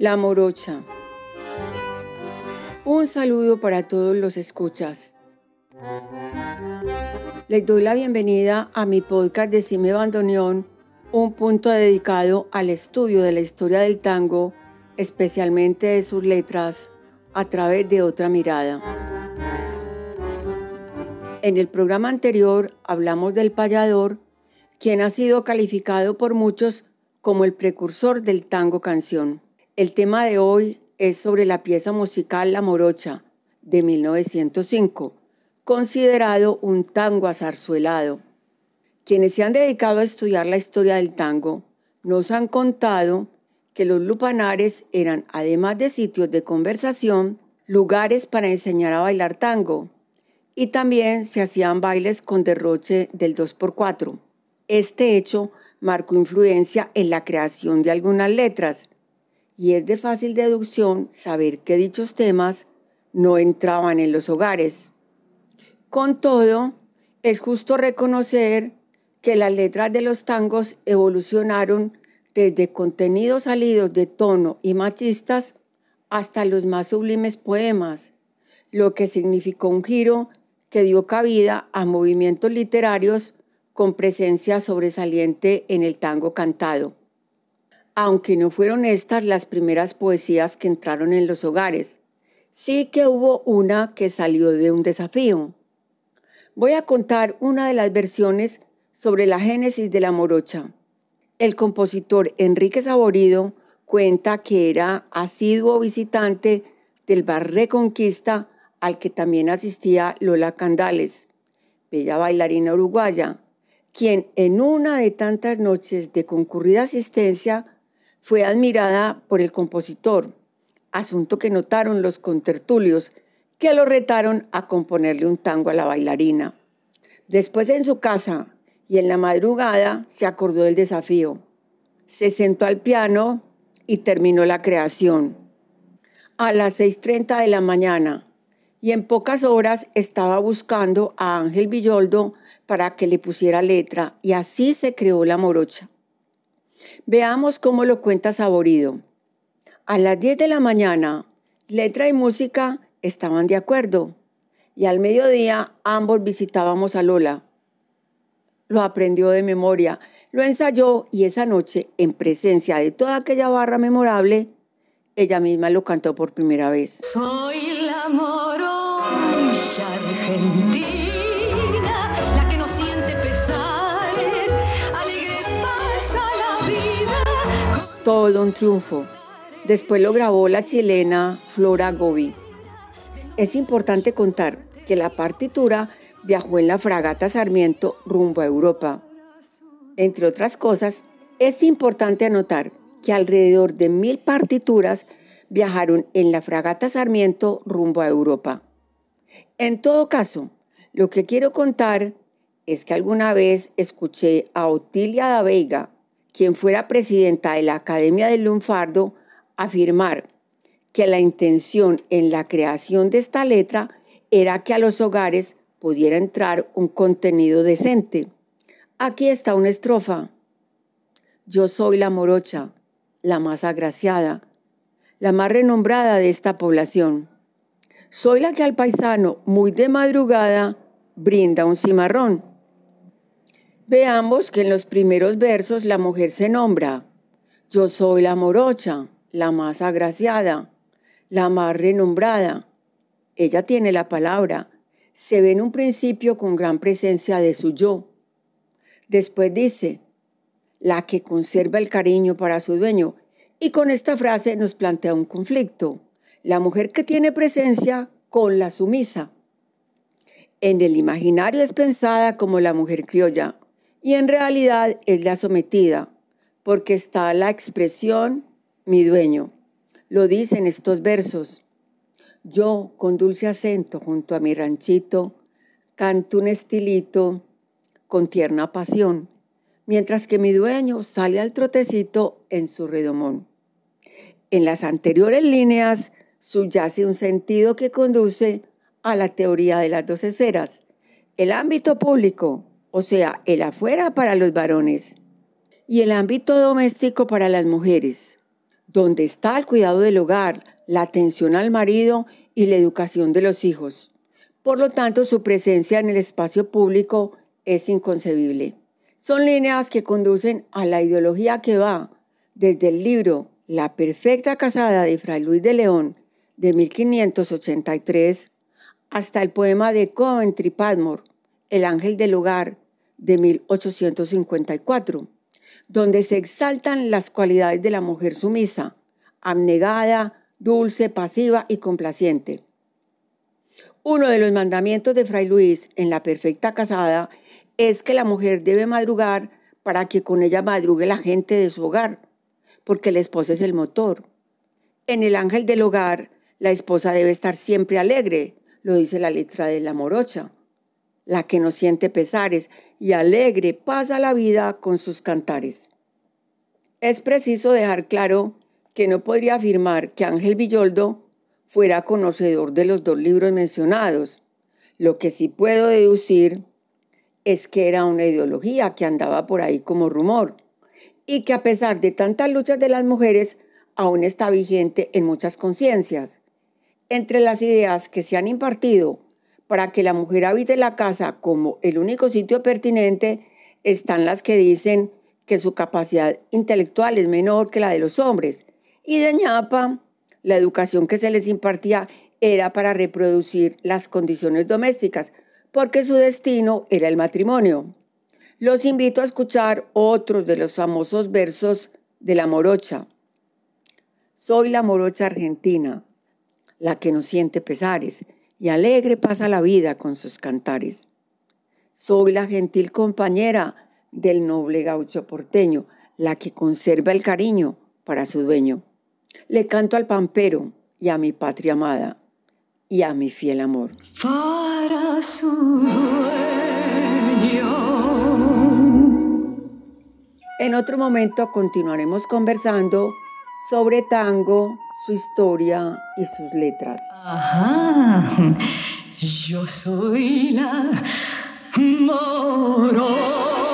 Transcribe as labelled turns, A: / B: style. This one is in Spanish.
A: La morocha. Un saludo para todos los escuchas. Les doy la bienvenida a mi podcast de Cime Bandoneón, un punto dedicado al estudio de la historia del tango, especialmente de sus letras, a través de otra mirada. En el programa anterior hablamos del payador, quien ha sido calificado por muchos como el precursor del tango canción. El tema de hoy es sobre la pieza musical La Morocha de 1905, considerado un tango azarzuelado. Quienes se han dedicado a estudiar la historia del tango nos han contado que los lupanares eran, además de sitios de conversación, lugares para enseñar a bailar tango, y también se hacían bailes con derroche del 2x4. Este hecho marcó influencia en la creación de algunas letras, y es de fácil deducción saber que dichos temas no entraban en los hogares. Con todo, es justo reconocer que las letras de los tangos evolucionaron desde contenidos salidos de tono y machistas hasta los más sublimes poemas, lo que significó un giro que dio cabida a movimientos literarios con presencia sobresaliente en el tango cantado aunque no fueron estas las primeras poesías que entraron en los hogares. Sí que hubo una que salió de un desafío. Voy a contar una de las versiones sobre la génesis de la morocha. El compositor Enrique Saborido cuenta que era asiduo visitante del bar Reconquista al que también asistía Lola Candales, bella bailarina uruguaya, quien en una de tantas noches de concurrida asistencia fue admirada por el compositor, asunto que notaron los contertulios que lo retaron a componerle un tango a la bailarina. Después en su casa y en la madrugada se acordó del desafío. Se sentó al piano y terminó la creación. A las 6.30 de la mañana y en pocas horas estaba buscando a Ángel Villoldo para que le pusiera letra y así se creó la morocha. Veamos cómo lo cuenta Saborido. A las 10 de la mañana, letra y música estaban de acuerdo y al mediodía ambos visitábamos a Lola. Lo aprendió de memoria, lo ensayó y esa noche, en presencia de toda aquella barra memorable, ella misma lo cantó por primera vez.
B: Soy la morocha argentina.
A: Todo un triunfo. Después lo grabó la chilena Flora Gobi. Es importante contar que la partitura viajó en la fragata Sarmiento rumbo a Europa. Entre otras cosas, es importante anotar que alrededor de mil partituras viajaron en la fragata Sarmiento rumbo a Europa. En todo caso, lo que quiero contar es que alguna vez escuché a Otilia da Veiga, quien fuera presidenta de la Academia del Lunfardo, afirmar que la intención en la creación de esta letra era que a los hogares pudiera entrar un contenido decente. Aquí está una estrofa. Yo soy la morocha, la más agraciada, la más renombrada de esta población. Soy la que al paisano, muy de madrugada, brinda un cimarrón Veamos que en los primeros versos la mujer se nombra. Yo soy la morocha, la más agraciada, la más renombrada. Ella tiene la palabra. Se ve en un principio con gran presencia de su yo. Después dice, la que conserva el cariño para su dueño. Y con esta frase nos plantea un conflicto. La mujer que tiene presencia con la sumisa. En el imaginario es pensada como la mujer criolla, y en realidad es la sometida, porque está la expresión mi dueño. Lo dicen estos versos. Yo, con dulce acento, junto a mi ranchito, canto un estilito con tierna pasión, mientras que mi dueño sale al trotecito en su redomón. En las anteriores líneas subyace un sentido que conduce a la teoría de las dos esferas. El ámbito público, o sea, el afuera para los varones y el ámbito doméstico para las mujeres, donde está el cuidado del hogar, la atención al marido y la educación de los hijos. Por lo tanto, su presencia en el espacio público es inconcebible. Son líneas que conducen a la ideología que va desde el libro La perfecta casada de Fray Luis de León de 1583 hasta el poema de Coventry Padmore, El ángel del hogar de 1854, donde se exaltan las cualidades de la mujer sumisa, abnegada, dulce, pasiva y complaciente. Uno de los mandamientos de Fray Luis en la perfecta casada es que la mujer debe madrugar para que con ella madrugue la gente de su hogar, porque la esposa es el motor. En el ángel del hogar, la esposa debe estar siempre alegre, lo dice la letra de la morocha, la que no siente pesares y alegre pasa la vida con sus cantares. Es preciso dejar claro que no podría afirmar que Ángel Villoldo fuera conocedor de los dos libros mencionados. Lo que sí puedo deducir es que era una ideología que andaba por ahí como rumor y que a pesar de tantas luchas de las mujeres aún está vigente en muchas conciencias. Entre las ideas que se han impartido para que la mujer habite la casa como el único sitio pertinente están las que dicen que su capacidad intelectual es menor que la de los hombres y de ñapa la educación que se les impartía era para reproducir las condiciones domésticas, porque su destino era el matrimonio. Los invito a escuchar otros de los famosos versos de la morocha. Soy la morocha argentina, la que no siente pesares y alegre pasa la vida con sus cantares. Soy la gentil compañera del noble gaucho porteño, la que conserva el cariño para su dueño. Le canto al pampero y a mi patria amada y a mi fiel amor.
B: Para su dueño.
A: En otro momento continuaremos conversando sobre tango, su historia y sus letras.
B: Ajá, yo soy la moro.